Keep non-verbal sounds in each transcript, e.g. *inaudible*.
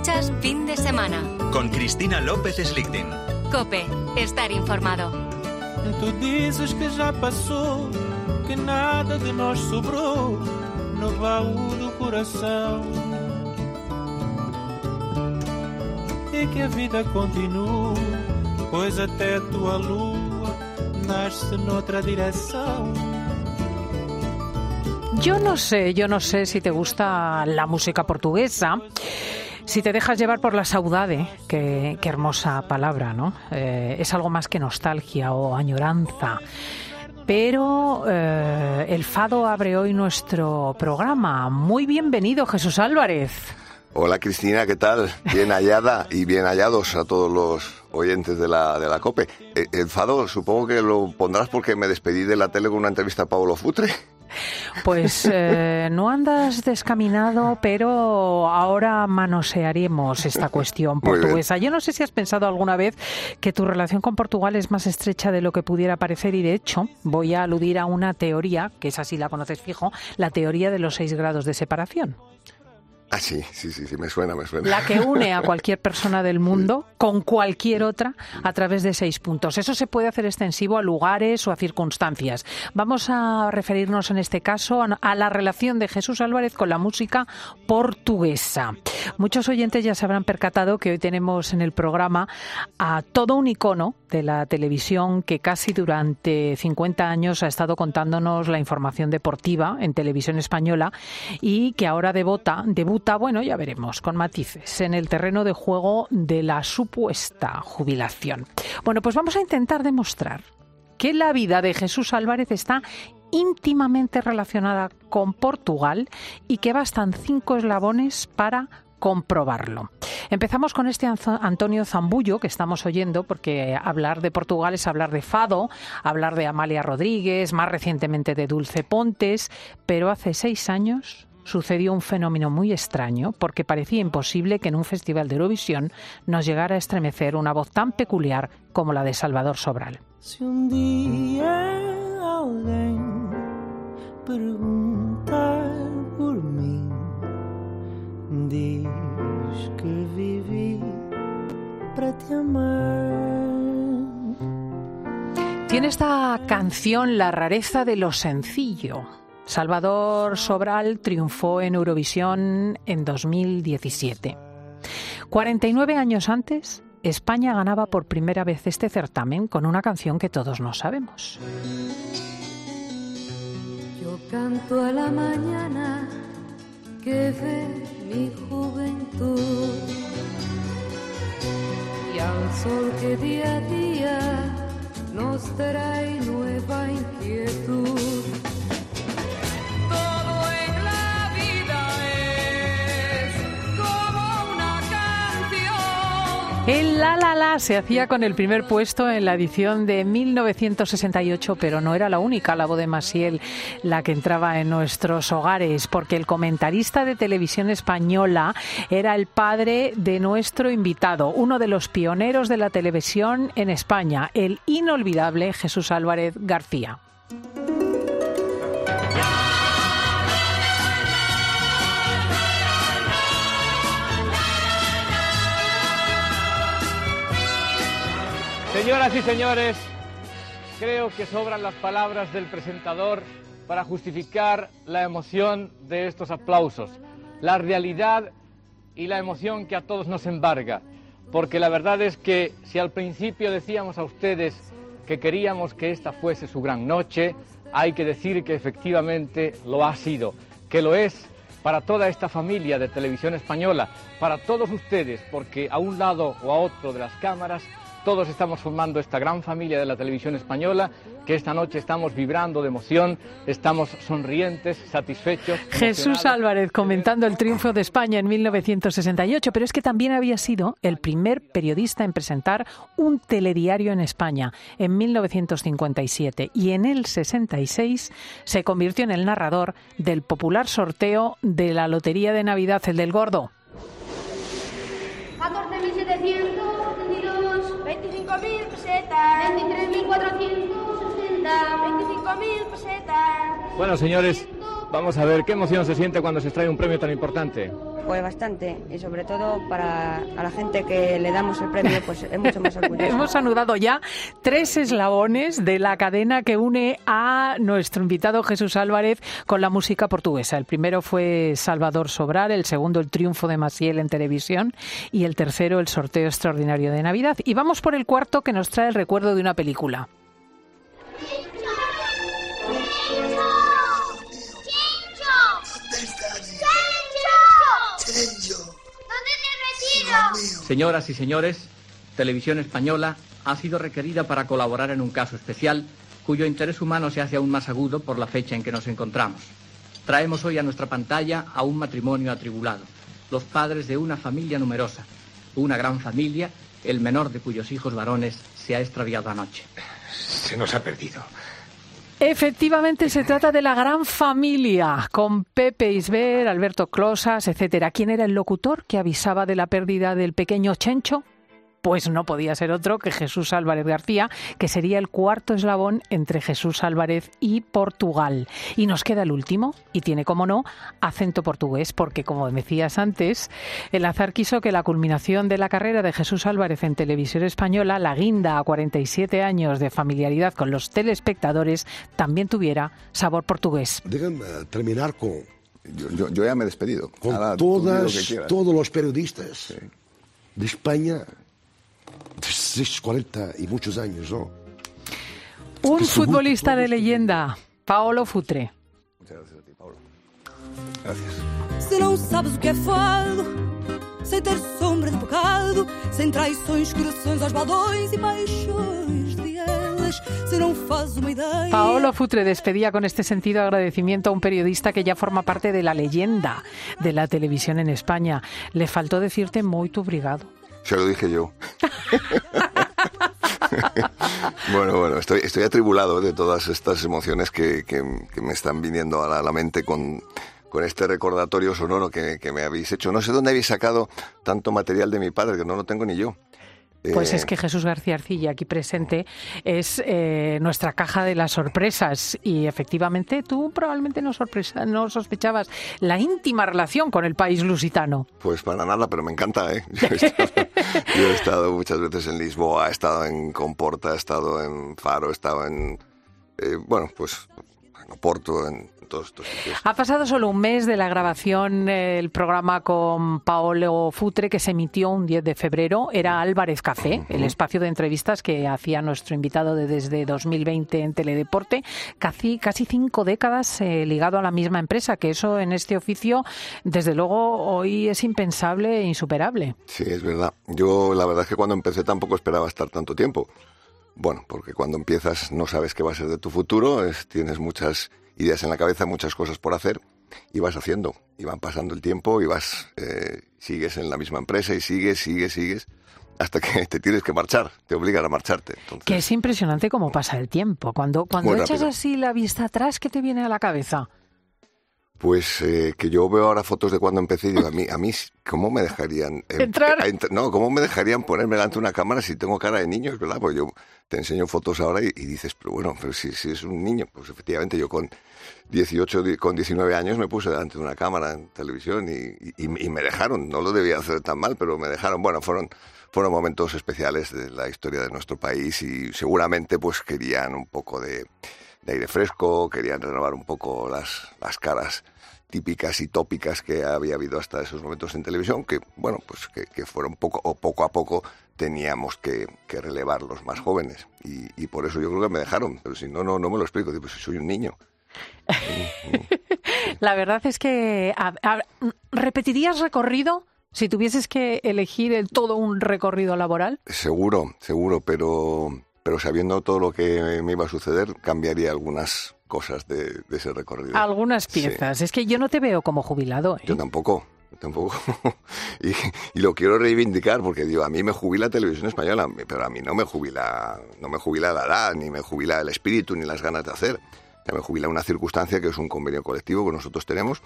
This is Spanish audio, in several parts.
Escuchas fin de semana. Con Cristina López Slichting. Cope, estar informado. Tu dices que ya pasó, que nada de nós sobrou no baú do coração. E que a vida continua, pois até tua lua nasce noutra direção. Yo no sé, yo no sé si te gusta la música portuguesa. Si te dejas llevar por la saudade, qué, hermosa palabra, ¿no? Eh, es algo más que nostalgia o añoranza. Pero eh, el fado abre hoy nuestro programa. Muy bienvenido, Jesús Álvarez. Hola Cristina, ¿qué tal? Bien hallada y bien hallados a todos los oyentes de la, de la COPE. Eh, El fado supongo que lo pondrás porque me despedí de la tele con una entrevista a Pablo Futre. Pues eh, no andas descaminado, pero ahora manosearemos esta cuestión portuguesa. Yo no sé si has pensado alguna vez que tu relación con Portugal es más estrecha de lo que pudiera parecer y de hecho voy a aludir a una teoría, que es así la conoces fijo, la teoría de los seis grados de separación. Ah, sí, sí, sí, sí, me suena, me suena. La que une a cualquier persona del mundo con cualquier otra a través de seis puntos. Eso se puede hacer extensivo a lugares o a circunstancias. Vamos a referirnos en este caso a a la relación de Jesús Álvarez con la música portuguesa. Muchos oyentes ya se habrán percatado que hoy tenemos en el programa a todo un icono de la televisión que casi durante 50 años ha estado contándonos la información deportiva en televisión española y que ahora debota, debuta, bueno, ya veremos, con matices, en el terreno de juego de la supuesta jubilación. Bueno, pues vamos a intentar demostrar que la vida de Jesús Álvarez está íntimamente relacionada con Portugal y que bastan cinco eslabones para comprobarlo. Empezamos con este Antonio Zambullo que estamos oyendo, porque hablar de Portugal es hablar de Fado, hablar de Amalia Rodríguez, más recientemente de Dulce Pontes, pero hace seis años sucedió un fenómeno muy extraño porque parecía imposible que en un festival de Eurovisión nos llegara a estremecer una voz tan peculiar como la de Salvador Sobral. Se um dia alguém perguntar por diz que vivi para te amar. Tiene esta canción la rareza de lo sencillo. Salvador Sobral triunfó en Eurovisión en 2017. 49 años antes, España ganaba por primera vez este certamen con una canción que todos no sabemos. Yo canto a la mañana que ve mi juventud y al sol que día a día nos trae nueva inquietud. El La La La se hacía con el primer puesto en la edición de 1968, pero no era la única, la voz de Masiel, la que entraba en nuestros hogares, porque el comentarista de televisión española era el padre de nuestro invitado, uno de los pioneros de la televisión en España, el inolvidable Jesús Álvarez García. Señoras y señores, creo que sobran las palabras del presentador para justificar la emoción de estos aplausos, la realidad y la emoción que a todos nos embarga. Porque la verdad es que si al principio decíamos a ustedes que queríamos que esta fuese su gran noche, hay que decir que efectivamente lo ha sido, que lo es para toda esta familia de televisión española, para todos ustedes, porque a un lado o a otro de las cámaras todos estamos formando esta gran familia de la televisión española, que esta noche estamos vibrando de emoción, estamos sonrientes, satisfechos. Jesús. Álvarez comentando el triunfo de España en 1968, pero es que también había sido el primer periodista en presentar un telediario en España en 1957 y en el 66 se convirtió en el narrador del popular sorteo de la Lotería de Navidad, el del Gordo. 14.722, 25.000 pesetas, 23.460, 25.000 pesetas. Bueno, señores, Vamos a ver, ¿qué emoción se siente cuando se extrae un premio tan importante? Pues bastante, y sobre todo para a la gente que le damos el premio, pues es mucho más *laughs* orgulloso. Hemos anudado ya tres eslabones de la cadena que une a nuestro invitado Jesús Álvarez con la música portuguesa. El primero fue Salvador Sobral, el segundo el triunfo de Maciel en televisión y el tercero el sorteo extraordinario de Navidad. Y vamos por el cuarto que nos trae el recuerdo de una película. Señoras y señores, Televisión Española ha sido requerida para colaborar en un caso especial cuyo interés humano se hace aún más agudo por la fecha en que nos encontramos. Traemos hoy a nuestra pantalla a un matrimonio atribulado, los padres de una familia numerosa, una gran familia, el menor de cuyos hijos varones se ha extraviado anoche. Se nos ha perdido. Efectivamente, se trata de la gran familia, con Pepe Isber, Alberto Closas, etcétera. ¿Quién era el locutor que avisaba de la pérdida del pequeño Chencho? Pues no podía ser otro que Jesús Álvarez García, que sería el cuarto eslabón entre Jesús Álvarez y Portugal. Y nos queda el último, y tiene, como no, acento portugués, porque como decías antes, el azar quiso que la culminación de la carrera de Jesús Álvarez en televisión española, la guinda a 47 años de familiaridad con los telespectadores, también tuviera sabor portugués. Déjame terminar con Yo, yo- yo ya me he despedido. con Ahora, lo que todos los periodistas de España 40 y muchos años, ¿no? Un futbolista de leyenda, Paolo Futre. Se não sabes o que é fado, sem ter sombra de pecado, sem traições, corações aos baldões e paixões de elas, se não fazes uma ideia. Paolo Futre despedía con este sentido agradecimiento a un periodista que ya forma parte de la leyenda de la televisión en España. Le faltó decirte muy obrigado. Se lo dije yo. *laughs* bueno, bueno, estoy, estoy atribulado de todas estas emociones que, que- que me están viniendo a la, a la mente con, con este recordatorio sonoro que, que me habéis hecho. No sé dónde habéis sacado tanto material de mi padre, que no lo tengo ni yo. Pues Eh, es que Jesús García Arcilla, aquí presente, es eh, nuestra caja de las sorpresas. Y efectivamente, tú probablemente no, sorpresa, no sospechabas la íntima relación con el país lusitano. Pues para nada, pero me encanta, ¿eh? *laughs* Yo he, estado, yo he estado muchas veces en Lisboa, he estado en Comporta, he estado en Faro, he estado en... eh, bueno, pues en Oporto, en todos estos sitios. Ha pasado solo un mes de la grabación eh, el programa con Paolo Futre que se emitió un 10 de febrero. Era Álvarez Café, el espacio de entrevistas que hacía nuestro invitado de desde 2020 en Teledeporte. Casi, casi cinco décadas eh, ligado a la misma empresa, que eso en este oficio, desde luego, hoy es impensable e insuperable. Sí, es verdad. Yo la verdad es que cuando empecé tampoco esperaba estar tanto tiempo. Bueno, porque cuando empiezas no sabes qué va a ser de tu futuro, es- tienes muchas ideas en la cabeza, muchas cosas por hacer y vas haciendo. Y van pasando el tiempo y vas, eh, sigues en la misma empresa y sigues, sigues, sigues, hasta que *laughs* te tienes que marchar, te obligan a marcharte. Entonces, Que es impresionante cómo pasa el tiempo. Cuando, cuando echas rápido. así la vista atrás, ¿qué te viene a la cabeza? Pues eh, que yo veo ahora fotos de cuando empecé y digo, a mí, a mí ¿cómo me dejarían... eh, Entrar. no, ¿cómo me dejarían ponerme delante de una cámara si tengo cara de niño? Es verdad, pues yo te enseño fotos ahora y, y dices, pero bueno, pero si, si es un niño, pues efectivamente yo con 18, di- con 19 años me puse delante de una cámara en televisión y, y- y me dejaron, no lo debía hacer tan mal, pero me dejaron, bueno, fueron... Fueron momentos especiales de la historia de nuestro país y seguramente pues querían un poco de, de aire fresco, querían renovar un poco las, las caras típicas y tópicas que había habido hasta esos momentos en televisión, que bueno, pues que, que fueron poco o poco a poco teníamos que, que relevar los más jóvenes. Y, y por eso yo creo que me dejaron, pero si no, no, no me lo explico, digo, pues soy un niño. *laughs* La verdad es que a- a- repetirías recorrido si tuvieses que elegir el todo un recorrido laboral. Seguro, seguro, pero, pero sabiendo todo lo que me iba a suceder, cambiaría algunas cosas de, de ese recorrido. Algunas Sí. piezas. Es que yo no te veo como jubilado. ¿eh? Yo tampoco, tampoco. *laughs* y, y lo quiero reivindicar porque digo, a mí me jubila televisión española, pero a mí no me jubila, no me jubila la edad, ni me jubila el espíritu, ni las ganas de hacer. Ya me jubila una circunstancia que es un convenio colectivo que nosotros tenemos,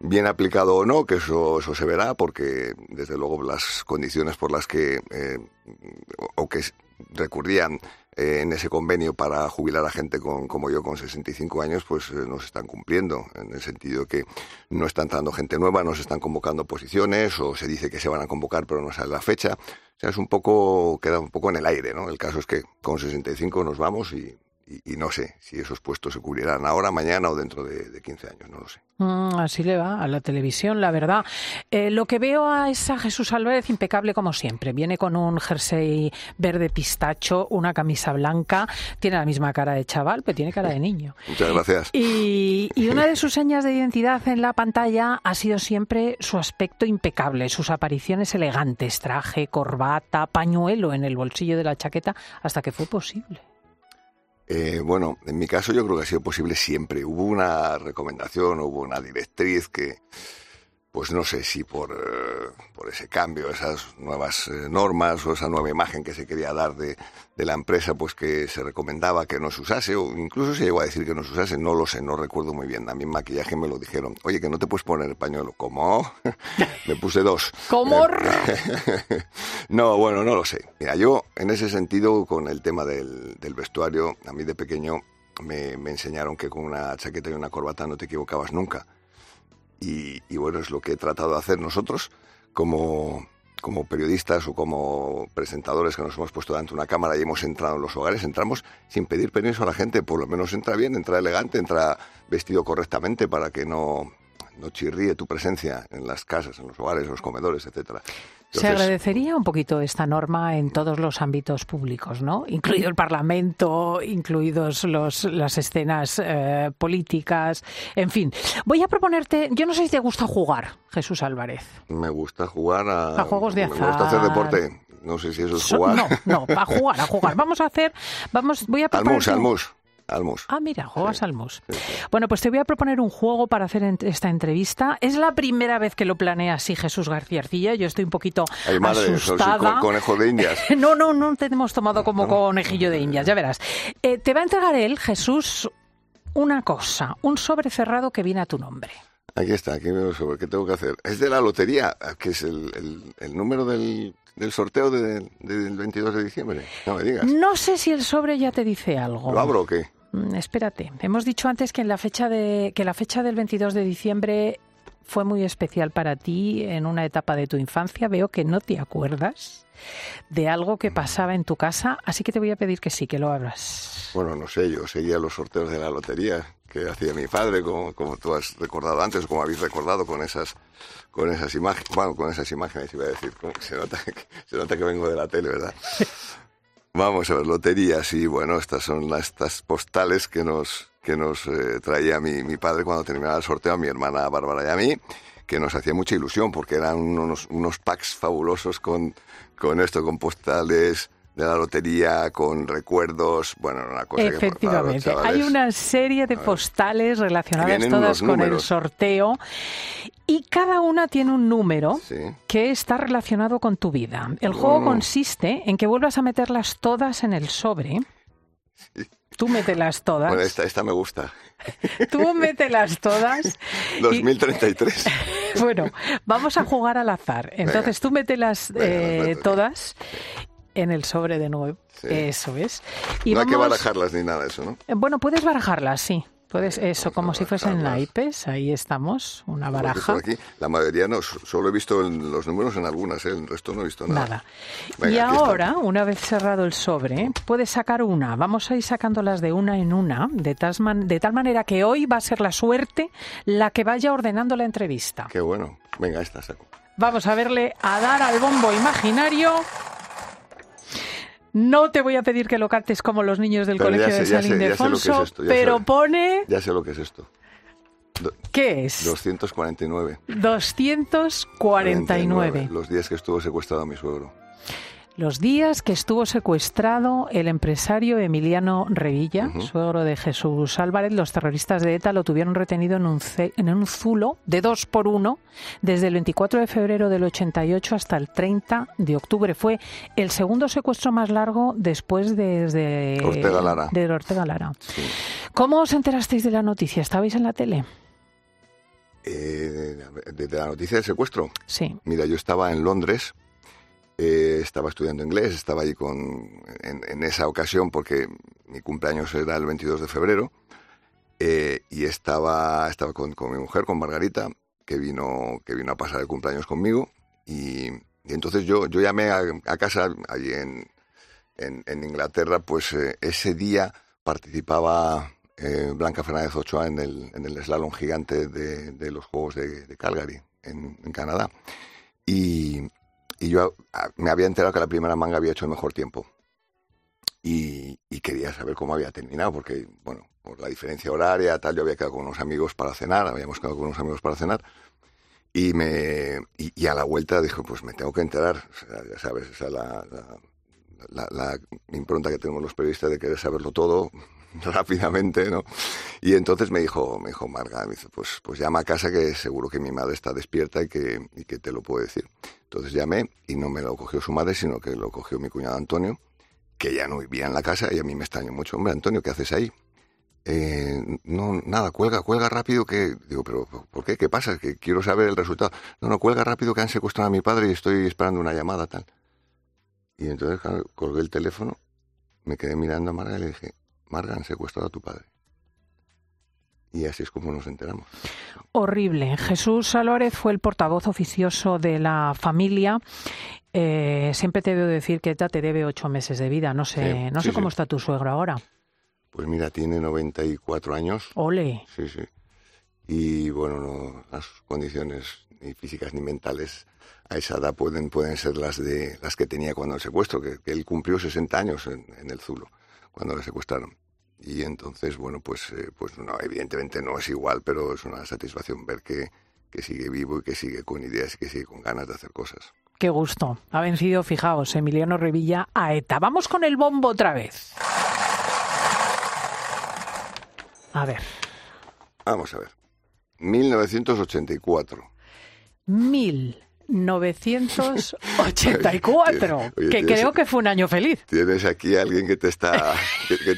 bien aplicado o no, que eso, eso se verá, porque desde luego las condiciones por las que, eh, o que recurrían en ese convenio para jubilar a gente con, como yo con 65 años, pues eh, no se están cumpliendo, en el sentido que no está entrando gente nueva, no se están convocando posiciones, o se dice que se van a convocar pero no sale la fecha. O sea, es un poco, queda un poco en el aire, ¿no? El caso es que con 65 nos vamos y, y, y no sé si esos puestos se cubrirán ahora, mañana o dentro de, de 15 años, no lo sé. Mm, así le va a la televisión, la verdad. Eh, lo que veo a es a Jesús Álvarez impecable como siempre. Viene con un jersey verde pistacho, una camisa blanca, tiene la misma cara de chaval, pero tiene cara de niño. *laughs* Muchas gracias. Y, y una de sus señas de identidad en la pantalla ha sido siempre su aspecto impecable, sus apariciones elegantes, traje, corbata, pañuelo en el bolsillo de la chaqueta, hasta que fue posible. Eh, bueno, en mi caso yo creo que ha sido posible siempre. Hubo una recomendación, hubo una directriz que, pues no sé si por, eh, por ese cambio, esas nuevas eh, normas o esa nueva imagen que se quería dar de, de, la empresa, pues que se recomendaba que no se usase, o incluso se llegó a decir que no se usase, no lo sé, no recuerdo muy bien. A mí en maquillaje me lo dijeron, oye, que no te puedes poner el pañuelo. ¿Cómo? *laughs* me puse dos. ¿Cómo? *laughs* no, bueno, no lo sé. Mira, yo en ese sentido, con el tema del, del vestuario, a mí de pequeño me, me enseñaron que con una chaqueta y una corbata no te equivocabas nunca. Y, y, bueno, es lo que he tratado de hacer nosotros como, como periodistas o como presentadores que nos hemos puesto delante de una cámara y hemos entrado en los hogares, entramos sin pedir permiso a la gente, por lo menos entra bien, entra elegante, entra vestido correctamente para que no, no chirríe tu presencia en las casas, en los hogares, en los comedores, etcétera. Se agradecería un poquito esta norma en todos los ámbitos públicos, ¿no? *laughs* Incluido el Parlamento, incluidos los, las escenas eh, políticas, en fin. Voy a proponerte, yo no sé si te gusta jugar, Jesús Álvarez. Me gusta jugar a, a juegos de azar. Me gusta hacer deporte. No sé si eso es jugar. No, no, a jugar, a jugar. *laughs* Vamos a hacer, vamos, voy a. Almus, almus. Almus. Ah, mira, juegas sí, Almus. Sí, sí. Bueno, pues te voy a proponer un juego para hacer esta entrevista. Es la primera vez que lo planea así Jesús García Arcilla. Yo estoy un poquito Ay, madre, asustada. Con, conejo de indias. *laughs* no, no, no te hemos tomado como conejillo de indias, ya verás. Eh, te va a entregar él, Jesús, una cosa, un sobre cerrado que viene a tu nombre. Aquí está, aquí veo el sobre. ¿Qué tengo que hacer? Es de la lotería, que es el, el, el número del, del sorteo de, de, del 22 de diciembre. No me digas. No sé si el sobre ya te dice algo. ¿Lo abro o qué? Mm, espérate, hemos dicho antes que en la fecha de que la fecha del 22 de diciembre fue muy especial para ti en una etapa de tu infancia. Veo que no te acuerdas de algo que pasaba en tu casa, así que te voy a pedir que sí, que lo abras. Bueno, no sé, yo seguía los sorteos de la lotería que hacía mi padre, como, como tú has recordado antes, como habéis recordado con esas con esas imágenes, bueno, con esas imágenes iba a decir, se nota que, se nota que vengo de la tele, ¿verdad? Vamos a ver, loterías y bueno, estas son las, estas postales que nos, que nos eh, traía mi, mi padre cuando terminaba el sorteo a mi hermana Bárbara y a mí, que nos hacía mucha ilusión porque eran unos, unos packs fabulosos con, con esto, con postales de la lotería, con recuerdos, bueno, una cosa Efectivamente, que hay una serie de postales relacionadas todas con el sorteo y cada una tiene un número sí. que está relacionado con tu vida. El juego no. consiste en que vuelvas a meterlas todas en el sobre. Sí. Tú mételas todas. Bueno, esta, esta me gusta. *laughs* Tú mételas todas. 2033. *laughs* Y... *laughs* bueno, vamos a jugar al azar. Entonces Venga. tú mételas eh, todas en el sobre de nuevo. Sí. Eso es. Y no vamos... hay que barajarlas ni nada, eso, ¿no? Bueno, puedes barajarlas, sí. Puedes, eso, como si fuesen naipes, ahí estamos, una baraja. Aquí, la mayoría no, solo he visto los números en algunas, ¿eh? el resto no he visto nada. Nada. Venga, y ahora, está. una vez cerrado el sobre, puedes sacar una. Vamos a ir sacándolas de una en una, de tal, man de tal manera que hoy va a ser la suerte la que vaya ordenando la entrevista. Qué bueno. Venga, esta saco. Vamos a verle a dar al bombo imaginario. No te voy a pedir que lo cantes como los niños del pero colegio sé, de San Ildefonso, es pero sé, pone... Ya sé lo que es esto. Do ¿Qué es? 249. 249. Los días que estuvo secuestrado mi suegro. Los días que estuvo secuestrado el empresario Emiliano Revilla, uh -huh. suegro de Jesús Álvarez, los terroristas de ETA lo tuvieron retenido en un, en un zulo de dos por uno desde el 24 de febrero del 88 hasta el 30 de octubre. Fue el segundo secuestro más largo después de, de Ortega Lara. De Ortega Lara. Sí. ¿Cómo os enterasteis de la noticia? ¿Estabais en la tele? Eh, de, de la noticia del secuestro. Sí. Mira, yo estaba en Londres eh, estaba estudiando inglés, estaba ahí con, en, en esa ocasión porque mi cumpleaños era el 22 de febrero eh, y estaba, estaba con, con mi mujer, con Margarita, que vino, que vino a pasar el cumpleaños conmigo y, y entonces yo, yo llamé a, a casa allí en, en, en Inglaterra, pues eh, ese día participaba eh, Blanca Fernández Ochoa en el, en el slalom gigante de, de los Juegos de, de Calgary, en, en Canadá. Y, y yo ah, me había enterado que la primera manga había hecho el mejor tiempo. Y, y quería saber cómo había terminado, porque, bueno, por la diferencia horaria, tal, yo había quedado con unos amigos para cenar, habíamos quedado con unos amigos para cenar. Y, me, y, y a la vuelta dije, pues me tengo que enterar, o sea, ya sabes, esa es la, la, la, la impronta que tenemos los periodistas de querer saberlo todo *laughs* rápidamente, ¿no? Y entonces me dijo, me dijo Marga, me dice, pues, pues llama a casa que seguro que mi madre está despierta y que, y que te lo puede decir. Entonces llamé y no me lo cogió su madre, sino que lo cogió mi cuñado Antonio, que ya no vivía en la casa y a mí me extrañó mucho. Hombre, Antonio, ¿qué haces ahí? Eh, no, nada, cuelga, cuelga rápido que... Digo, pero ¿por qué? ¿Qué pasa? Que quiero saber el resultado. No, no, cuelga rápido que han secuestrado a mi padre y estoy esperando una llamada, tal. Y entonces claro, colgué el teléfono, me quedé mirando a Marga y le dije, Marga, han secuestrado a tu padre. Y así es como nos enteramos. Horrible. Jesús Álvarez fue el portavoz oficioso de la familia. Eh, siempre te debo decir que ETA te debe ocho meses de vida. No sé, Sí, no sí, sé cómo sí. está tu suegro ahora. Pues mira, tiene 94 años. Ole. Sí, sí. Y bueno, no, las condiciones ni físicas ni mentales a esa edad pueden, pueden ser las de las que tenía cuando el secuestro, que, que él cumplió 60 años en, en el Zulo, cuando le secuestraron. Y entonces, bueno, pues, eh, pues no, evidentemente no es igual, pero es una satisfacción ver que, que sigue vivo y que sigue con ideas y que sigue con ganas de hacer cosas. Qué gusto. Ha vencido, fijaos, Emiliano Revilla a ETA. Vamos con el bombo otra vez. A ver, Vamos a ver. 1984. 1984, *laughs* Oye, que creo que fue un año feliz. Tienes aquí a alguien que te está *laughs* que, que-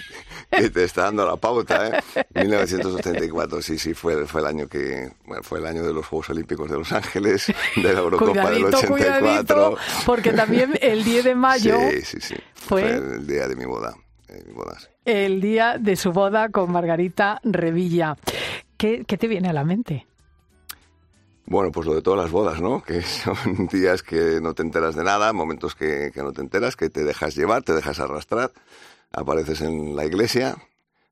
que te está dando la pauta, ¿eh? 1984, sí, sí, fue, fue el año que bueno, fue el año de los Juegos Olímpicos de Los Ángeles, *laughs* de la Eurocopa del Cuidadito, 84. cuidadito, porque también el 10 de mayo Sí, sí, sí. fue- Fue el día de mi boda. de mi boda, el día de su boda con Margarita Revilla. ¿Qué, qué te viene a la mente? Bueno, pues lo de todas las bodas, ¿no? Que *laughs* son días que no te enteras de nada, momentos que, que no te enteras, que te dejas llevar, te dejas arrastrar, apareces en la iglesia,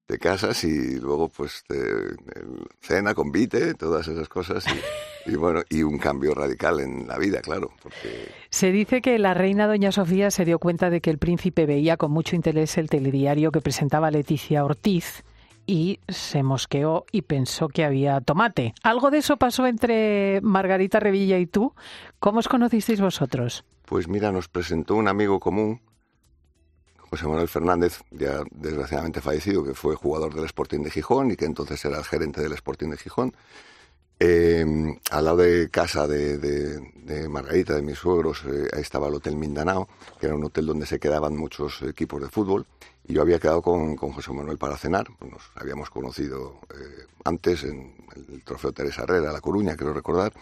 te casas y luego pues te, cena, convite, todas esas cosas y, bueno, y un cambio radical en la vida, claro, Se dice que la reina doña Sofía se dio cuenta de que el príncipe veía con mucho interés el telediario que presentaba Leticia Ortiz y se mosqueó y pensó que había tomate. ¿Algo de eso pasó entre Margarita Revilla y tú? ¿Cómo os conocisteis vosotros? Pues mira, nos presentó un amigo común, José Manuel Fernández, ya desgraciadamente fallecido, que fue jugador del Sporting de Gijón y que entonces era el gerente del Sporting de Gijón. Eh, al lado de casa de, de- de Margarita, de mis suegros, eh, estaba el Hotel Mindanao, que era un hotel donde se quedaban muchos equipos de fútbol. Y yo había quedado con, con José Manuel para cenar. Nos habíamos conocido eh, antes en el Trofeo Teresa Herrera, La Coruña, quiero recordar.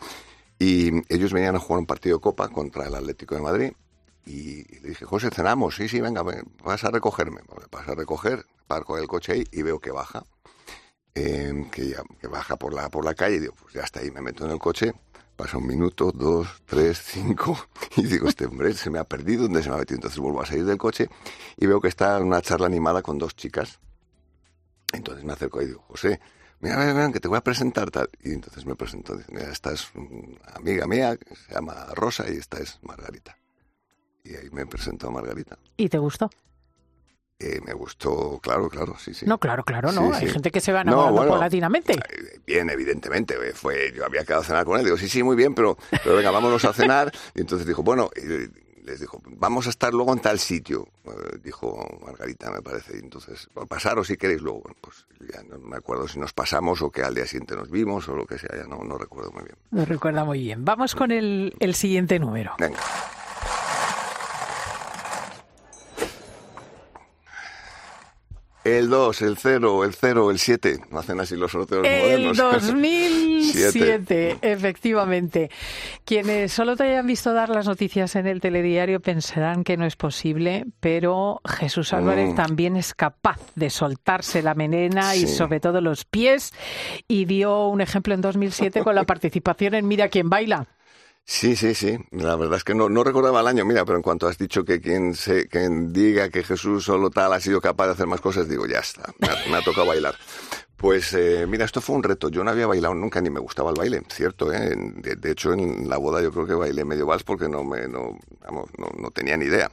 Y ellos venían a jugar un partido de Copa contra el Atlético de Madrid. Y le dije, José, cenamos. Sí, sí, venga, ven, vas a recogerme. Vas a recoger, parco el coche ahí y veo que baja. Eh, que, ya- que baja por la, por la calle. Y digo, pues ya está ahí, me meto en el coche. Pasa un minuto, dos, tres, cinco. *laughs* Y digo, este hombre se me ha perdido. ¿Dónde se me ha metido? Entonces vuelvo a salir del coche y veo que está en una charla animada con dos chicas. Entonces me acerco y digo, José, mira, ven, ven, que te voy a presentar tal. Y entonces me presentó, dice, mira, esta es una amiga mía, se llama Rosa, y esta es Margarita. Y ahí me presentó a Margarita. ¿Y te gustó? Eh, me gustó, claro, claro, sí, sí. No, claro, claro, no. Sí, Hay sí. gente que se va No, enamorando bueno. paulatinamente. Bien, evidentemente, eh, fue, yo había quedado a cenar con él, digo, sí, sí, muy bien, pero, pero venga, vámonos a *laughs* cenar. Y entonces dijo, bueno, y les dijo, vamos a estar luego en tal sitio, eh, dijo Margarita, me parece. Y entonces, "Bueno, pasaros si queréis luego. Bueno, pues ya no me acuerdo si nos pasamos o que al día siguiente nos vimos o lo que sea, ya no, no recuerdo muy bien. Lo recuerda muy bien. Vamos con el, el siguiente número. Venga. El 2, el 0, el 0, el 7. No hacen así los sorteos El modernos. *laughs* 2007, efectivamente. Quienes solo te hayan visto dar las noticias en el telediario pensarán que no es posible, pero Jesús Álvarez Mm. también es capaz de soltarse la melena y sobre todo los pies y dio un ejemplo en 2007 con la *laughs* participación en Mira quién baila. Sí, sí, sí. La verdad es que no, no recordaba el año. Mira, pero en cuanto has dicho que quien, se, quien diga que Jesús solo tal ha sido capaz de hacer más cosas, digo, ya está, me ha, tocado bailar. Pues eh, mira, esto fue un reto. Yo no había bailado nunca ni me gustaba el baile, cierto. ¿eh? De, hecho, en la boda yo creo que bailé medio vals porque no, me, no, vamos, no, tenía ni idea.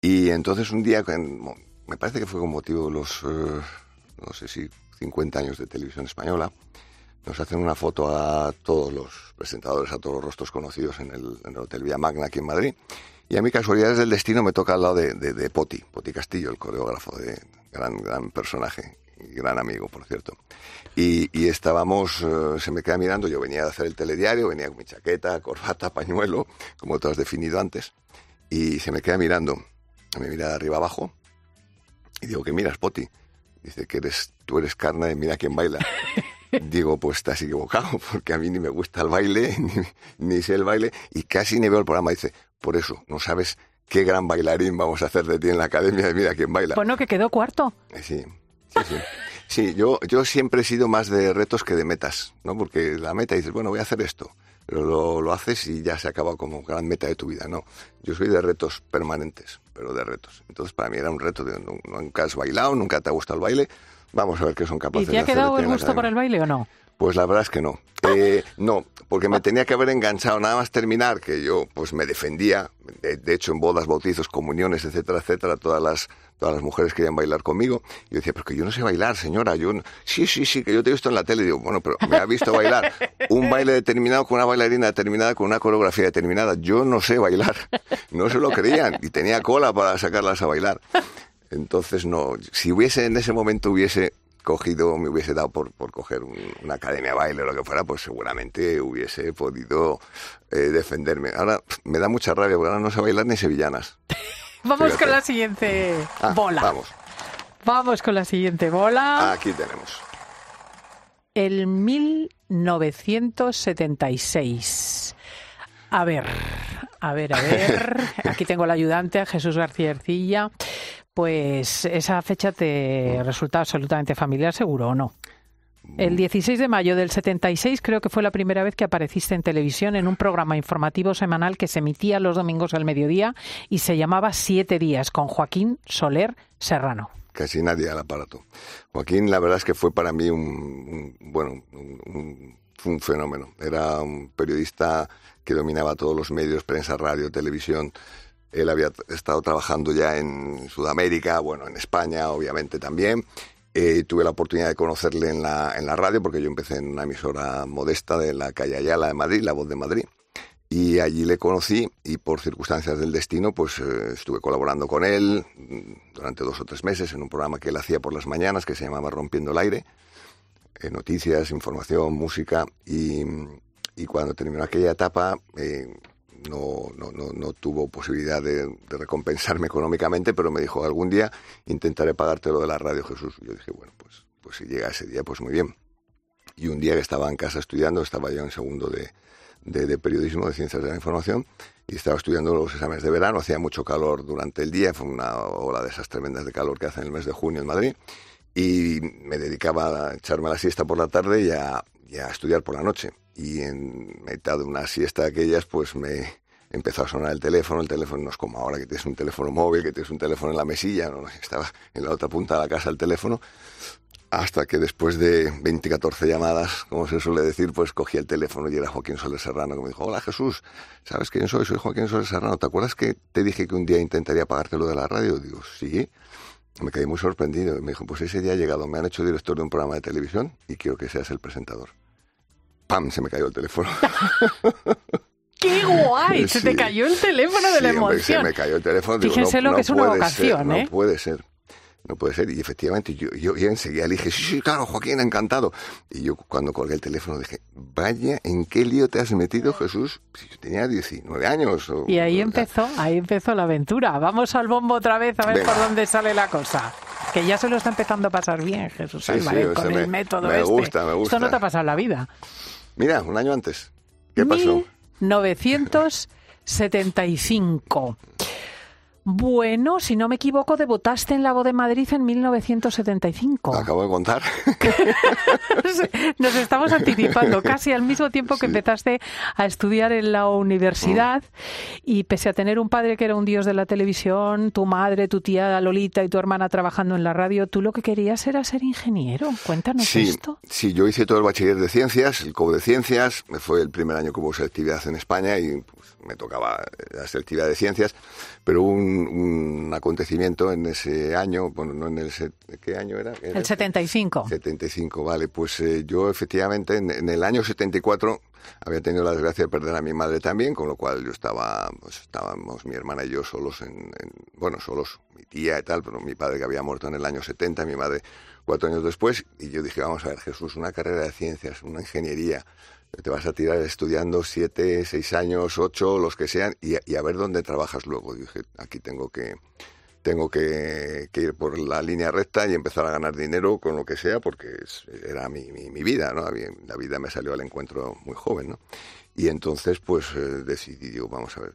Y entonces un día, me parece que fue con motivo de los, eh, no sé si 50 años de televisión española, nos hacen una foto a todos los presentadores, a todos los rostros conocidos en el, Hotel Vía Magna aquí en Madrid. Y a mí, casualidades del destino, me toca al lado de, de, de Poti, Poti Castillo, el coreógrafo, de gran, gran personaje gran amigo, por cierto. Y, estábamos, eh, se me queda mirando, yo venía a hacer el telediario, venía con mi chaqueta, corbata, *laughs* pañuelo, como tú has definido antes, y se me queda mirando, me mira de arriba abajo, y digo, ¿qué miras, Poti? Dice que eres, tú eres carne mira quién baila. *laughs* Digo, pues estás equivocado, porque a mí ni me gusta el baile, *laughs* ni, ni sé el baile, y casi ni veo el programa. Dice, por eso, no sabes qué gran bailarín vamos a hacer de ti en la academia de Mira quién baila. Bueno, que quedó cuarto. Eh, Sí, sí, sí. Sí, yo, yo siempre he sido más de retos que de metas, ¿no? Porque la meta dices, bueno, voy a hacer esto, pero lo, lo haces y ya se acaba como gran meta de tu vida, ¿no? Yo soy de retos permanentes, pero de retos. Entonces, para mí era un reto de nu- nunca has bailado, nunca te ha gustado el baile, vamos a ver qué son ¿Y capaces te de ha hacer quedado de ti el en la gusto por el baile o no? Pues la verdad es que no. Eh, no, porque me tenía que haber enganchado nada más terminar, que yo pues me defendía. De, de hecho, en bodas, bautizos, comuniones, etcétera, etcétera, todas las, todas las mujeres querían bailar conmigo. Yo decía, pero que yo no sé bailar, señora. Yo no- Sí, sí, sí, que yo te he visto en la tele. Y digo, bueno, pero me ha visto bailar un baile determinado con una bailarina determinada, con una coreografía determinada. Yo no sé bailar. No se lo creían. Y tenía cola para sacarlas a bailar. Entonces, no, si hubiese en ese momento hubiese cogido, me hubiese dado por, por coger un- una academia de baile o lo que fuera, pues seguramente hubiese podido eh, defenderme. Ahora me da mucha rabia, porque ahora no sé bailar ni sevillanas. *laughs* Vamos Fíjate. con la siguiente Ah, bola. Vamos, Vamos con la siguiente bola. aquí tenemos. El 1976. A ver, a ver, a ver. *laughs* Aquí tengo al ayudante, a Jesús García Ercilla. Pues esa fecha te resulta absolutamente familiar, seguro o no. El 16 de mayo del 76 creo que fue la primera vez que apareciste en televisión en un programa informativo semanal que se emitía los domingos al mediodía y se llamaba Siete Días con Joaquín Soler Serrano. Casi nadie al aparato. Joaquín, la verdad es que fue para mí un, un- bueno, un, un- fue un fenómeno. Era un periodista que dominaba todos los medios, prensa, radio, televisión. Él había estado trabajando ya en Sudamérica, bueno, en España, obviamente también. Eh, tuve la oportunidad de conocerle en la, en la radio, porque yo empecé en una emisora modesta de la calle Ayala de Madrid, La Voz de Madrid. Y allí le conocí y por circunstancias del destino, pues eh, estuve colaborando con él mm, durante dos o tres meses en un programa que él hacía por las mañanas que se llamaba Rompiendo el Aire. eh, noticias, información, música. Y, cuando terminó aquella etapa, no, no, no, no tuvo posibilidad de, recompensarme económicamente, pero me dijo, algún día intentaré pagarte lo de la radio, Jesús. Y yo dije, bueno, pues, pues si llega ese día, pues muy bien. Y un día que estaba en casa estudiando, estaba yo en segundo de, de, periodismo, de ciencias de la información, y estaba estudiando los exámenes de verano, hacía mucho calor durante el día, fue una ola de esas tremendas de calor que hace en el mes de junio en Madrid, y me dedicaba a echarme la siesta por la tarde y a estudiar por la noche. Y en mitad de una siesta de aquellas, pues me empezó a sonar el teléfono, el teléfono no es como ahora que tienes un teléfono móvil, que tienes un teléfono en la mesilla, no, estaba en la otra punta de la casa el teléfono, hasta que después de 20, 14 llamadas, como se suele decir, pues cogí el teléfono y era Joaquín Soler Serrano que me dijo, hola Jesús, ¿sabes quién soy? Soy Joaquín Soler Serrano. ¿Te acuerdas que te dije que un día intentaría pagarte lo de la radio? Digo, sí. Me quedé muy sorprendido. Y me dijo, pues ese día ha llegado, me han hecho director de un programa de televisión y quiero que seas el presentador. ¡Pam! Se me cayó el teléfono. *laughs* ¡Qué guay! Se te cayó el teléfono de la Sí, hombre, emoción. se me cayó el teléfono. Digo, Fíjense no, lo no que es una vocación, ser, ¿eh? No puede ser. No puede ser. Y efectivamente, yo, yo, yo enseguida le dije, sí, sí, claro, Joaquín, encantado. Y yo cuando colgué el teléfono dije, vaya, ¿en qué lío te has metido, Jesús? Si yo tenía 19 años. o- Y ahí o empezó, ahí empezó la aventura. Vamos al bombo otra vez a ver Venga. por dónde sale la cosa. Que ya se lo está empezando a pasar bien, Jesús Sí, Álvarez, sea, con me- el método me este. gusta, me gusta. Esto no te ha pasado en la vida. Mira, un año antes. ¿Qué pasó? 1975. Bueno, si no me equivoco, debutaste en La Voz de Madrid en 1975. Acabo de contar. *laughs* Nos estamos anticipando *laughs* casi al mismo tiempo que empezaste a estudiar en la universidad y pese a tener un padre que era un dios de la televisión, tu madre, tu tía Lolita y tu hermana trabajando en la radio, tú lo que querías era ser ingeniero. Cuéntanos Sí, esto. sí, yo hice todo el bachiller de ciencias, el COU de ciencias, fue el primer año que hubo selectividad en España y pues, me tocaba la selectividad de ciencias, pero hubo un, un acontecimiento en ese año, bueno, no en el... ¿Qué año era? Era El 75. 75, vale. Pues eh, yo efectivamente en, en el año 74 había tenido la desgracia de perder a mi madre también, con lo cual yo estaba, pues estábamos mi hermana y yo solos en, en- bueno, solos, mi tía y tal, pero mi padre que había muerto en el año 70, mi madre cuatro años después, y yo dije, vamos a ver, Jesús, una carrera de ciencias, una ingeniería, te vas a tirar estudiando siete, seis años, ocho, los que sean, y, a- ver dónde trabajas luego. Dije, aquí tengo que, tengo que, ir por la línea recta y empezar a ganar dinero con lo que sea, porque era mi, mi, mi vida, ¿no? La vida me salió al encuentro muy joven, ¿no? Y entonces, pues, eh, decidí, digo, vamos a ver,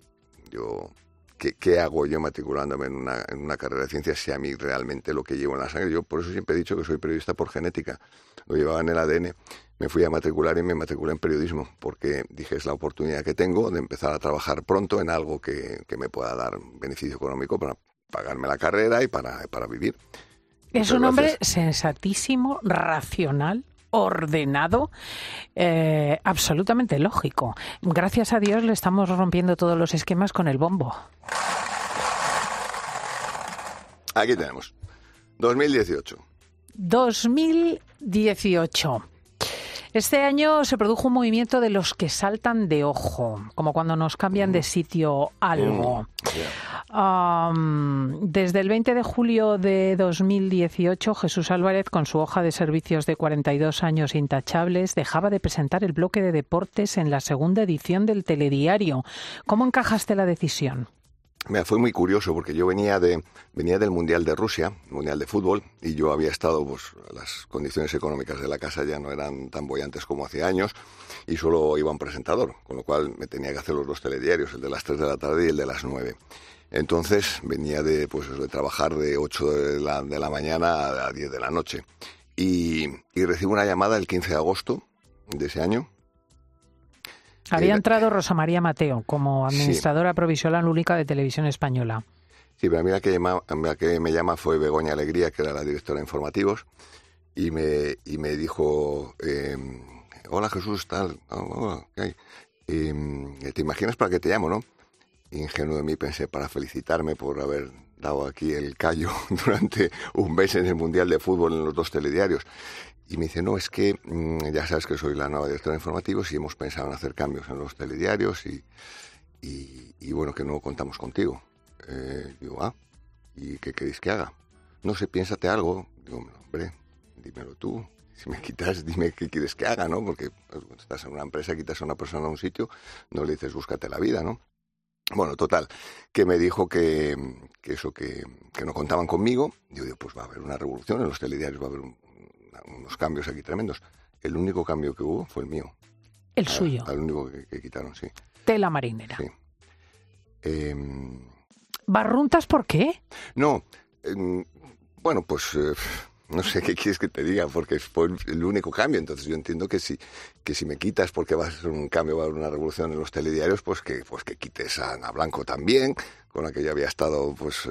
yo, ¿qué, qué hago yo matriculándome en una, en una carrera de ciencias si a mí realmente lo que llevo en la sangre? Yo por eso siempre he dicho que soy periodista por genética, lo llevaba en el ADN. Me fui a matricular y me matriculé en periodismo, porque dije, es la oportunidad que tengo de empezar a trabajar pronto en algo que, que me pueda dar beneficio económico para pagarme la carrera y para, para vivir. Es Muchas un hombre sensatísimo, racional, ordenado, eh, absolutamente lógico. Gracias a Dios le estamos rompiendo todos los esquemas con el bombo. Aquí tenemos. 2018. 2018. Este año se produjo un movimiento de los que saltan de ojo, como cuando nos cambian de sitio algo. Desde el 20 de julio de 2018, Jesús Álvarez, con su hoja de servicios de 42 años intachables, dejaba de presentar el bloque de deportes en la segunda edición del telediario. ¿Cómo encajaste la decisión? Fue muy curioso porque yo venía de venía del Mundial de Rusia, Mundial de Fútbol, y yo había estado, pues las condiciones económicas de la casa ya no eran tan bollantes como hace años, y solo iba un presentador, con lo cual me tenía que hacer los dos telediarios, el de las 3 de la tarde y el de las 9. Entonces venía de, pues, de trabajar de 8 de la, de la mañana a 10 de la noche. Y, y recibo una llamada el 15 de agosto de ese año, Había Era- entrado Rosa María Mateo como administradora provisional única de Televisión Española. Sí, pero a mí la que, llama- la que me llama fue Begoña Alegría, que era la directora de informativos, y me, y me dijo, eh, hola Jesús, tal, oh, ¿qué hay? Eh, ¿Te imaginas para qué te llamo, no? Ingenuo de mí pensé, para felicitarme por haber dado aquí el callo *laughs* durante un mes en el Mundial de Fútbol en los dos telediarios. Y me dice, no, es que mm, ya sabes que soy la nueva directora de informativos y hemos pensado en hacer cambios en los telediarios y, bueno, que no contamos contigo. Eh, digo, ah, ¿y qué queréis que haga? No sé, piénsate algo. Digo, hombre, dímelo tú. Si me quitas, dime qué quieres que haga, ¿no? Porque pues, estás en una empresa, quitas a una persona a un sitio, no le dices búscate la vida, ¿no? Bueno, total, que me dijo que, que eso, que, que no contaban conmigo. Yo digo, pues va a haber una revolución en los telediarios, va a haber un- unos cambios aquí tremendos. El único cambio que hubo fue el mío. El suyo. Al único que, que quitaron, sí. Tela marinera. Sí. Em, ¿Barruntas por qué? no, em, bueno, pues eh, no sé qué quieres que te diga, porque fue el único cambio. Entonces yo entiendo que si, que si me quitas porque va a ser un cambio, va a haber una revolución en los telediarios, pues que, pues que quites a Ana Blanco también, con la que yo había estado pues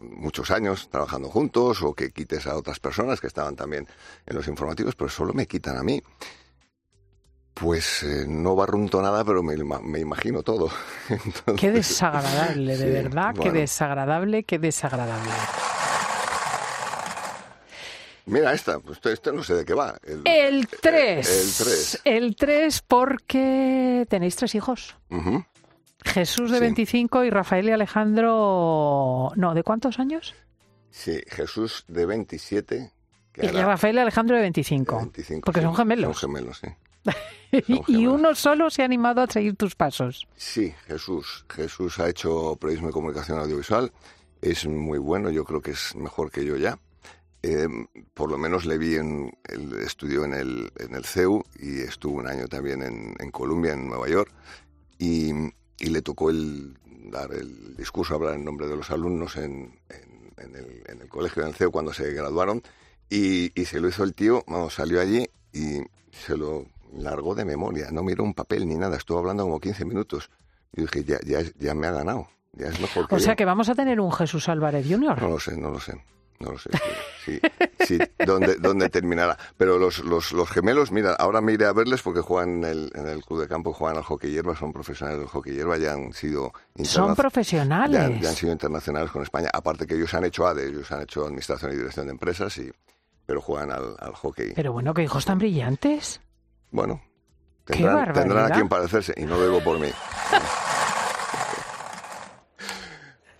muchos años trabajando juntos, o que quites a otras personas que estaban también en los informativos, pero solo me quitan a mí. Pues eh, no barrunto nada, pero me, me imagino todo. *laughs* Entonces, Qué desagradable, de sí, verdad, qué desagradable, qué desagradable. Mira esta, pues esto no sé de qué va. El, El 3. El 3. El 3 porque tenéis tres hijos. Jesús de Sí. 25 y Rafael y Alejandro... No, ¿de cuántos años? Sí, Jesús de 27. que Y Rafael y Alejandro de 25. 25, porque sí, son gemelos. Son gemelos, sí. *laughs* y, uno solo se ha animado a seguir tus pasos. Sí, Jesús. Jesús ha hecho periodismo y comunicación audiovisual. Es muy bueno, yo creo que es mejor que yo ya. Eh, por lo menos le vi en el estudio en el, en el CEU y estuvo un año también en, en Columbia, en Nueva York. y, y le tocó el dar el discurso, hablar en nombre de los alumnos en, en- en el, en el colegio del CEO cuando se graduaron y, y se lo hizo el tío, vamos, salió allí y se lo largó de memoria, no miró un papel ni nada, estuvo hablando como 15 minutos. Y dije, ya, ya, ya me ha ganado, ya es mejor que O sea yo". que vamos a tener un Jesús Álvarez Jr. No lo sé, no lo sé. No lo sé. Sí, sí, dónde, dónde terminará. Pero los, los, los gemelos, mira, ahora me iré a verles porque juegan en el, en el club de campo, juegan al hockey hierba, son profesionales del hockey hierba, ya han sido Son profesionales. ya, ya han sido internacionales con España. Aparte que ellos han hecho ADE, ellos han hecho Administración y Dirección de Empresas, y, pero juegan al, al hockey. Pero bueno, qué hijos tan brillantes. Bueno, ¡Qué tendrán, tendrán a quien parecerse, y no lo digo por mí. *laughs*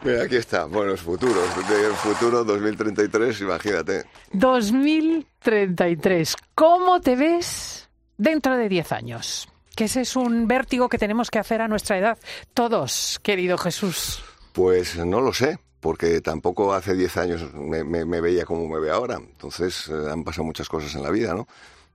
Mira, aquí está, buenos futuros. El futuro 2033, imagínate. 2033. ¿Cómo te ves dentro de 10 años? Que ese es un vértigo que tenemos que hacer a nuestra edad. Todos, querido Jesús. Pues no lo sé, porque tampoco hace 10 años me, me- me veía como me veo ahora. Entonces eh, han pasado muchas cosas en la vida, ¿no?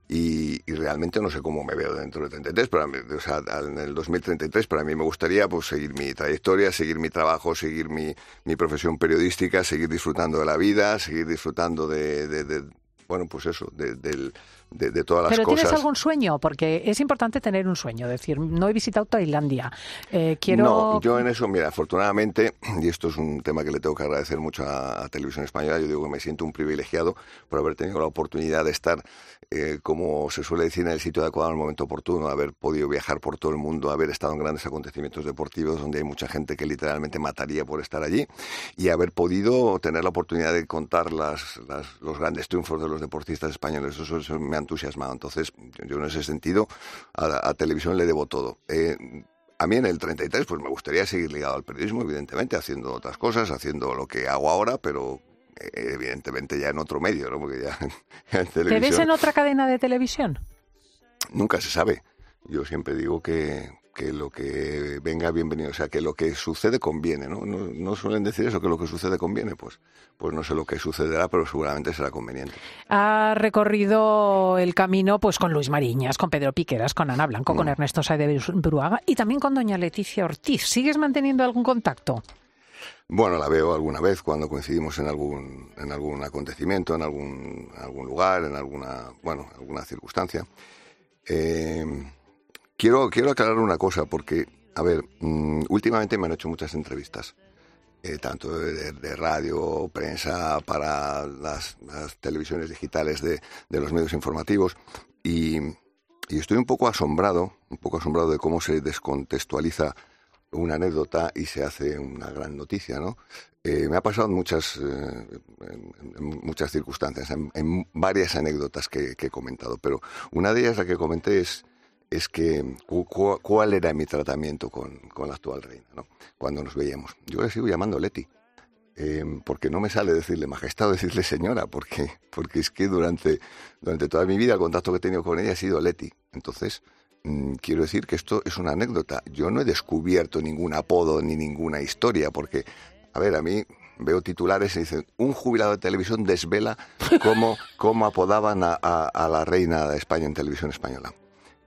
Y, y realmente no sé cómo me veo dentro de 33, pero en el 2033 para mí me gustaría pues seguir mi trayectoria, seguir mi trabajo, seguir mi, mi profesión periodística, seguir disfrutando de la vida, seguir disfrutando de, de- de- bueno, pues eso, de, del- de- de todas las ¿Pero cosas. tienes algún sueño? Porque es importante tener un sueño. Decir, no he visitado Tailandia. Eh, quiero... No, yo en eso, mira, afortunadamente, *clears throat* y esto es un tema que le tengo que agradecer mucho a, a Televisión Española, yo digo que me siento un privilegiado por haber tenido la oportunidad de estar, eh, como se suele decir, en el sitio adecuado en el momento oportuno, haber podido viajar por todo el mundo, haber estado en grandes acontecimientos deportivos donde hay mucha gente que literalmente mataría por estar allí y haber podido tener la oportunidad de contar las, las- los grandes triunfos de los deportistas españoles. Eso, eso me ha entusiasmado. Entonces, yo, en ese sentido a, a televisión le debo todo. Eh, a mí en el 33 pues me gustaría seguir ligado al periodismo, evidentemente, haciendo otras cosas, haciendo lo que hago ahora, pero eh, evidentemente ya en otro medio, ¿no? Porque ya *laughs* en ¿Te ves televisión en otra cadena de televisión? nunca se sabe. Yo siempre digo que, que lo que venga bienvenido, o sea, que lo que sucede conviene, ¿no? ¿no? no suelen decir eso, que lo que sucede conviene, pues, pues no sé lo que sucederá, pero seguramente será conveniente. Ha recorrido el camino pues con Luis Mariñas, con Pedro Piqueras, con Ana Blanco, Mm. con Ernesto Saez de Bruaga y también con doña Leticia Ortiz. ¿Sigues manteniendo algún contacto? Bueno, la veo alguna vez cuando coincidimos en algún, en algún acontecimiento, en algún, algún lugar, en alguna, bueno, alguna circunstancia. Eh, quiero, quiero aclarar una cosa, porque, a ver, mm, últimamente me han hecho muchas entrevistas, eh, tanto de, radio, prensa, para las, televisiones digitales de, de los medios informativos, y, estoy un poco asombrado, un poco asombrado de cómo se descontextualiza una anécdota y se hace una gran noticia, ¿no? Eh, me ha pasado en muchas, eh, muchas circunstancias, en, varias anécdotas que he comentado, pero una de ellas, la que comenté, es, es que cu- cu- cuál era mi tratamiento con, con la actual reina, ¿no? Cuando nos veíamos. Yo le sigo llamando Leti, eh, porque no me sale decirle majestad o decirle señora, porque, porque es que durante, durante toda mi vida el contacto que he tenido con ella ha sido Leti. Entonces, mm, quiero decir que esto es una anécdota. Yo no he descubierto ningún apodo ni ninguna historia, porque, a ver, a mí veo titulares y dicen, un jubilado de televisión desvela cómo, cómo apodaban a la reina de España en televisión española.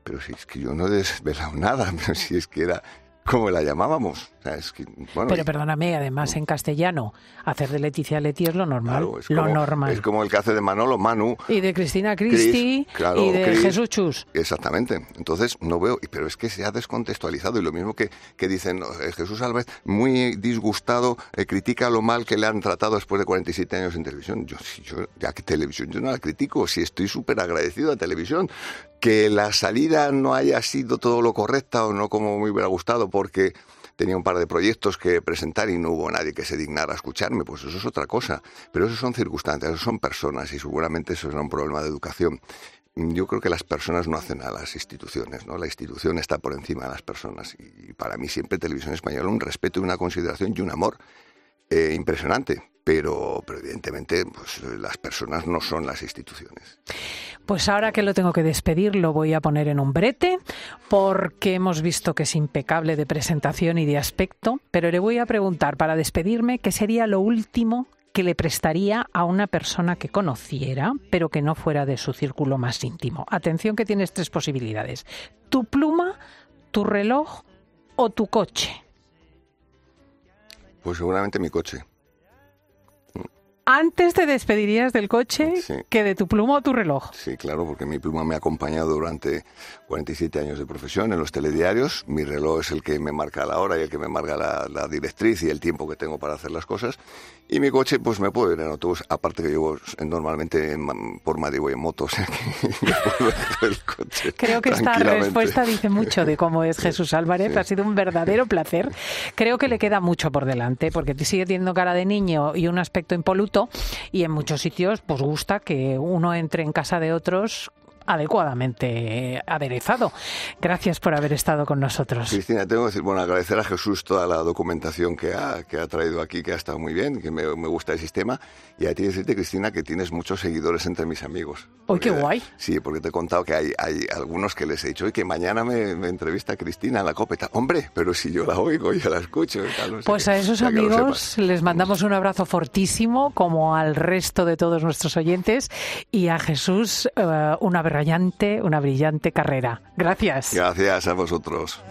Pero si es que yo no he desvelado nada, *laughs* pero si es que era como la llamábamos. O sea, es que, bueno, Pero perdóname, además en castellano, hacer de Leticia Leti es lo normal. claro, es lo como- normal. Es como el que hace de Manolo Manu, Y de Cristina Cris, Cristi claro, y de. Jesús Chus. Exactamente. Entonces, no veo, pero es que se ha descontextualizado y lo mismo que, que dicen eh, Jesús Álvarez, muy disgustado, eh, critica lo mal que le han tratado después de 47 años en televisión. Yo, si yo ya que televisión, yo no la critico, si estoy súper agradecido a televisión. Que la salida no haya sido todo lo correcta o no como me hubiera gustado porque tenía un par de proyectos que presentar y no hubo nadie que se dignara a escucharme, pues eso es otra cosa. Pero eso son circunstancias, eso son personas y seguramente eso será un problema de educación. Yo creo que las personas no hacen a las instituciones, ¿no? La institución está por encima de las personas y para mí siempre Televisión Española un respeto una consideración y un amor eh, impresionante. Pero, evidentemente pues, las personas no son las instituciones. Pues ahora que lo tengo que despedir, lo voy a poner en un brete, porque hemos visto que es impecable de presentación y de aspecto, pero le voy a preguntar para despedirme qué sería lo último que le prestaría a una persona que conociera, pero que no fuera de su círculo más íntimo. Atención que tienes tres posibilidades. Tu pluma, tu reloj o tu coche? Pues seguramente mi coche. Antes te despedirías del coche que de tu pluma o tu reloj. Sí, claro, porque mi pluma me ha acompañado durante 47 años de profesión en los telediarios. Mi reloj es el que me marca la hora y el que me marca la, la directriz y el tiempo que tengo para hacer las cosas. Y mi coche, pues me puedo ir en autobús, aparte que llevo normalmente en- por Madrid voy en moto, *laughs* o sea que me puedo dejar el coche. *laughs* Creo que esta respuesta dice mucho de cómo es Jesús Álvarez. Ha sido un verdadero placer. Creo que le queda mucho por delante porque sigue teniendo cara de niño y un aspecto impoluto y en muchos sitios pues gusta que uno entre en casa de otros adecuadamente aderezado. Gracias por haber estado con nosotros. Cristina, tengo que decir, bueno, agradecer a Jesús toda la documentación que ha, que ha traído aquí, que ha estado muy bien, que me, me gusta el sistema. Y a ti decirte, Cristina, que tienes muchos seguidores entre mis amigos. ¡Uy, qué guay! Sí, porque te he contado que hay, hay algunos que les he dicho, y que mañana me, me entrevista Cristina en la copeta. Hombre, pero si yo la oigo, yo la escucho tal. no sé Pues qué. a esos amigos les mandamos un abrazo fortísimo, como al resto de todos nuestros oyentes, y a Jesús eh, una brillante, una brillante carrera. Gracias. Gracias a vosotros.